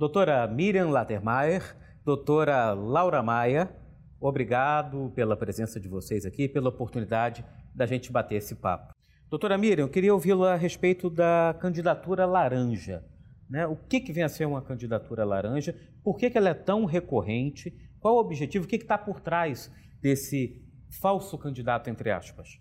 Doutora Miriam Latermaier, doutora Laura Maia, obrigado pela presença de vocês aqui, pela oportunidade da gente bater esse papo. Doutora Miriam, eu queria ouvi-la a respeito da candidatura laranja. Né? O que, que vem a ser uma candidatura laranja? Por que, que ela é tão recorrente? Qual o objetivo? O que está por trás desse falso candidato, entre aspas?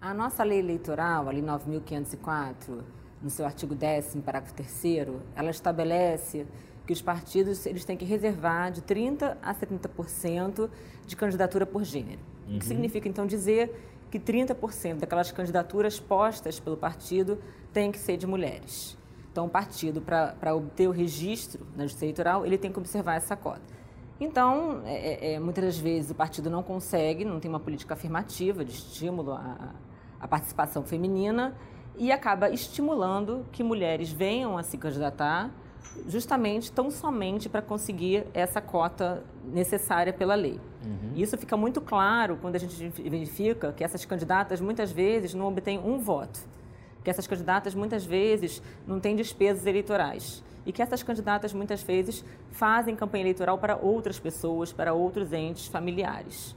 A nossa lei eleitoral, a Lei 9.504, no seu artigo 10, parágrafo 3, ela estabelece que os partidos eles têm que reservar de 30% a 70% de candidatura por gênero. Uhum. O que uhum. significa, então, dizer que 30% daquelas candidaturas postas pelo partido têm que ser de mulheres. Então, o partido, para obter o registro na Justiça Eleitoral, ele tem que observar essa cota. Então, é, é, é, muitas das vezes o partido não consegue, não tem uma política afirmativa de estímulo à, à participação feminina e acaba estimulando que mulheres venham a se candidatar justamente tão somente para conseguir essa cota necessária pela lei. Uhum. Isso fica muito claro quando a gente verifica que essas candidatas muitas vezes não obtêm um voto, que essas candidatas muitas vezes não têm despesas eleitorais e que essas candidatas muitas vezes fazem campanha eleitoral para outras pessoas, para outros entes familiares.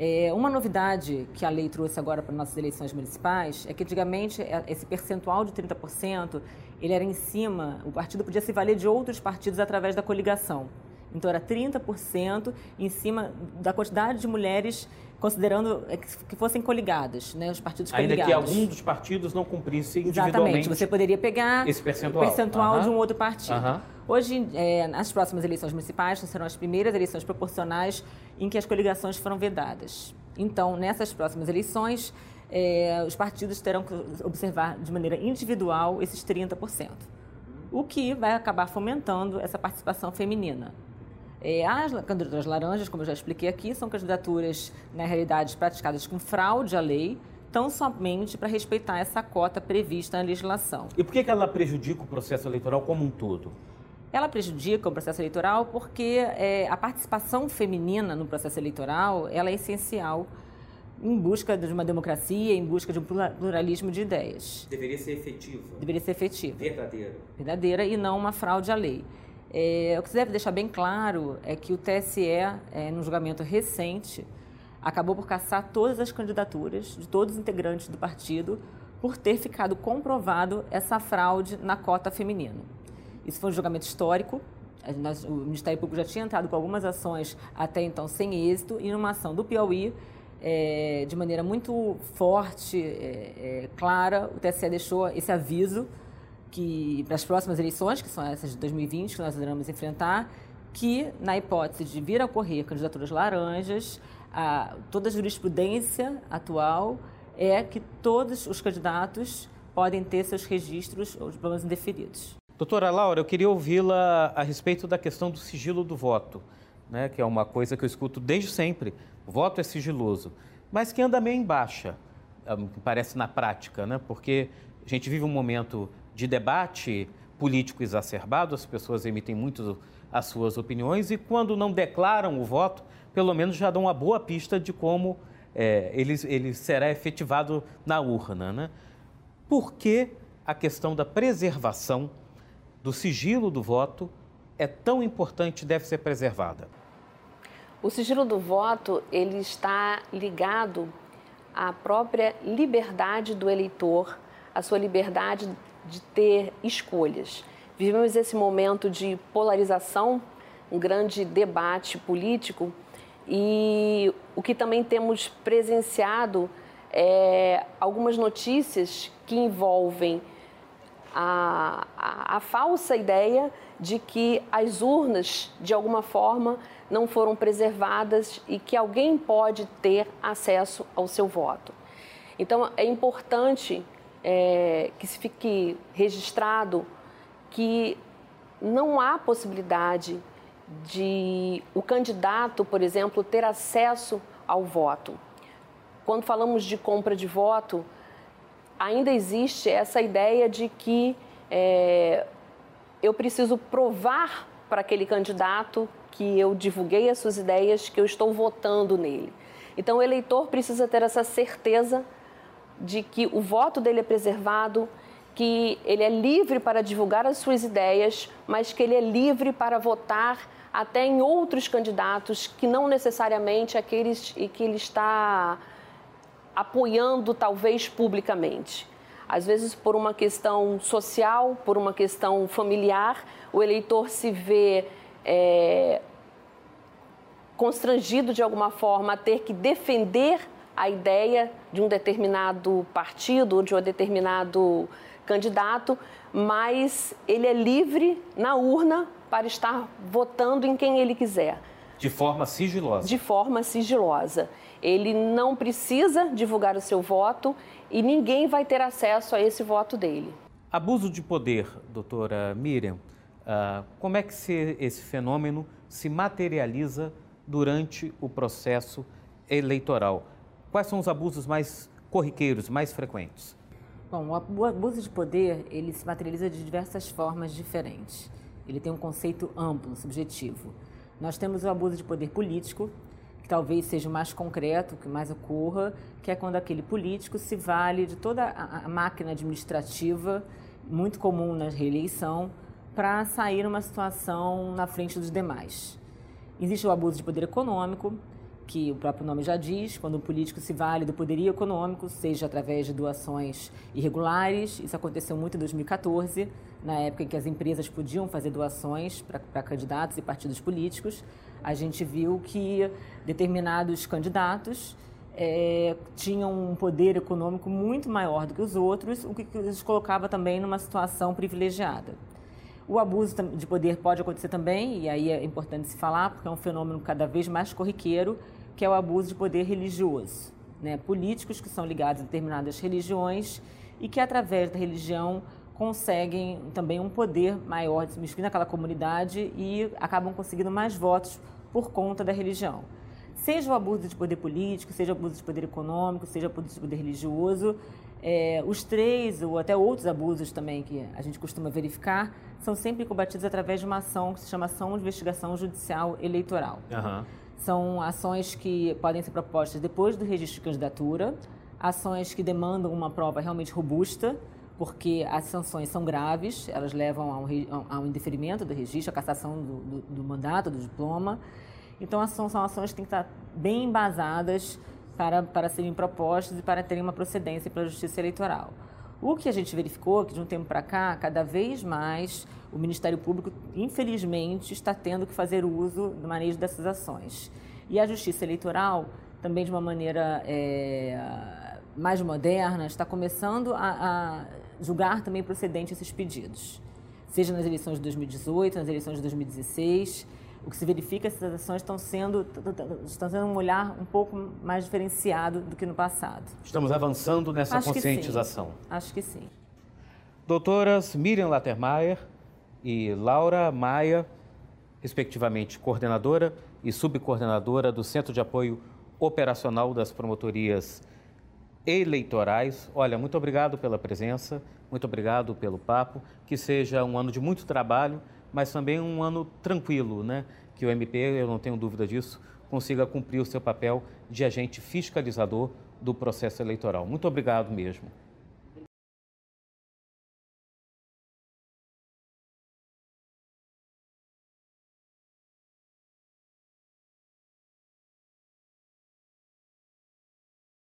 É, uma novidade que a lei trouxe agora para nossas eleições municipais é que antigamente é, esse percentual de 30% ele era em cima, o partido podia se valer de outros partidos através da coligação. Então era 30% em cima da quantidade de mulheres considerando é, que fossem coligadas, né, os partidos Ainda coligados. Ainda que algum dos partidos não cumprisse individualmente Exatamente, você poderia pegar esse percentual, percentual uhum. de um outro partido. Uhum. Hoje, é, nas próximas eleições municipais, serão as primeiras eleições proporcionais em que as coligações foram vedadas. Então, nessas próximas eleições, é, os partidos terão que observar de maneira individual esses 30%, o que vai acabar fomentando essa participação feminina. É, as candidaturas laranjas, como eu já expliquei aqui, são candidaturas, na realidade, praticadas com fraude à lei, tão somente para respeitar essa cota prevista na legislação. E por que, ela prejudica o processo eleitoral como um todo? Ela prejudica o processo eleitoral porque é, a participação feminina no processo eleitoral ela é essencial em busca de uma democracia, em busca de um pluralismo de ideias. Deveria ser efetiva. Deveria ser efetiva. Verdadeira. Verdadeira e não uma fraude à lei. É, o que se deve deixar bem claro é que o TSE, é, num julgamento recente, acabou por caçar todas as candidaturas de todos os integrantes do partido por ter ficado comprovado essa fraude na cota feminina. Isso foi um julgamento histórico. O Ministério Público já tinha entrado com algumas ações até então sem êxito e numa ação do Piauí, é, de maneira muito forte, é, é, clara, o TSE deixou esse aviso que para as próximas eleições, que são essas de 2020 que nós iremos enfrentar, que na hipótese de vir a ocorrer candidaturas laranjas, a, toda a jurisprudência atual é que todos os candidatos podem ter seus registros ou menos indeferidos. Doutora Laura, eu queria ouvi-la a respeito da questão do sigilo do voto, né, que é uma coisa que eu escuto desde sempre. O voto é sigiloso, mas que anda meio em baixa, é, parece na prática, né, porque a gente vive um momento de debate político exacerbado, as pessoas emitem muito as suas opiniões e quando não declaram o voto, pelo menos já dão uma boa pista de como é, ele, ele será efetivado na urna. Né? Por que a questão da preservação do sigilo do voto é tão importante e deve ser preservada? O sigilo do voto ele está ligado à própria liberdade do eleitor, à sua liberdade de ter escolhas. Vivemos esse momento de polarização, um grande debate político e o que também temos presenciado é algumas notícias que envolvem a, a, a, falsa ideia de que as urnas, de alguma forma, não foram preservadas e que alguém pode ter acesso ao seu voto. Então, é importante é, que se fique registrado que não há possibilidade de o candidato, por exemplo, ter acesso ao voto. Quando falamos de compra de voto, ainda existe essa ideia de que é, eu preciso provar para aquele candidato que eu divulguei as suas ideias, que eu estou votando nele. Então, o eleitor precisa ter essa certeza de que o voto dele é preservado, que ele é livre para divulgar as suas ideias, mas que ele é livre para votar até em outros candidatos que não necessariamente aqueles que ele está apoiando talvez publicamente. Às vezes por uma questão social, por uma questão familiar, o eleitor se vê é, constrangido de alguma forma a ter que defender a ideia de um determinado partido ou de um determinado candidato, mas ele é livre na urna para estar votando em quem ele quiser. De forma sigilosa. De forma sigilosa. Ele não precisa divulgar o seu voto e ninguém vai ter acesso a esse voto dele. Abuso de poder, doutora Miriam, uh, como é que se, esse fenômeno se materializa durante o processo eleitoral? Quais são os abusos mais corriqueiros, mais frequentes? Bom, o abuso de poder, ele se materializa de diversas formas diferentes. Ele tem um conceito amplo, subjetivo. Nós temos o abuso de poder político, que talvez seja o mais concreto, o que mais ocorra, que é quando aquele político se vale de toda a máquina administrativa, muito comum na reeleição, para sair numa situação na frente dos demais. Existe o abuso de poder econômico, que o próprio nome já diz, quando um político se vale do poderio econômico, seja através de doações irregulares. Isso aconteceu muito em 2014, na época em que as empresas podiam fazer doações para candidatos e partidos políticos. A gente viu que determinados candidatos é, tinham um poder econômico muito maior do que os outros, o que os colocava também numa situação privilegiada. O abuso de poder pode acontecer também, e aí é importante se falar, porque é um fenômeno cada vez mais corriqueiro que é o abuso de poder religioso. Né? Políticos que são ligados a determinadas religiões e que, através da religião, conseguem também um poder maior de se miscuir naquela comunidade e acabam conseguindo mais votos por conta da religião. Seja o abuso de poder político, seja o abuso de poder econômico, seja o abuso de poder religioso, é, os três, ou até outros abusos também que a gente costuma verificar, são sempre combatidos através de uma ação que se chama Ação de Investigação Judicial Eleitoral. Uhum. São ações que podem ser propostas depois do registro de candidatura, ações que demandam uma prova realmente robusta, porque as sanções são graves, elas levam a um, a um indeferimento do registro, a cassação do, do, do mandato, do diploma. Então, são, são ações que têm que estar bem embasadas para, para serem propostas e para terem uma procedência pela Justiça Eleitoral. O que a gente verificou é que de um tempo para cá, cada vez mais o Ministério Público, infelizmente, está tendo que fazer uso do manejo dessas ações. E a Justiça Eleitoral, também de uma maneira é, mais moderna, está começando a, a julgar também procedente esses pedidos, seja nas eleições de 2018, nas eleições de 2016 o que se verifica é que essas ações estão sendo estão tendo um olhar um pouco mais diferenciado do que no passado. Estamos avançando nessa Acho conscientização. Que Acho que sim. Doutoras Miriam Lattermeier e Laura Maia, respectivamente coordenadora e subcoordenadora do Centro de Apoio Operacional das Promotorias Eleitorais. Olha, muito obrigado pela presença, muito obrigado pelo papo. Que seja um ano de muito trabalho mas também um ano tranquilo, né? que o MP, eu não tenho dúvida disso, consiga cumprir o seu papel de agente fiscalizador do processo eleitoral. Muito obrigado mesmo.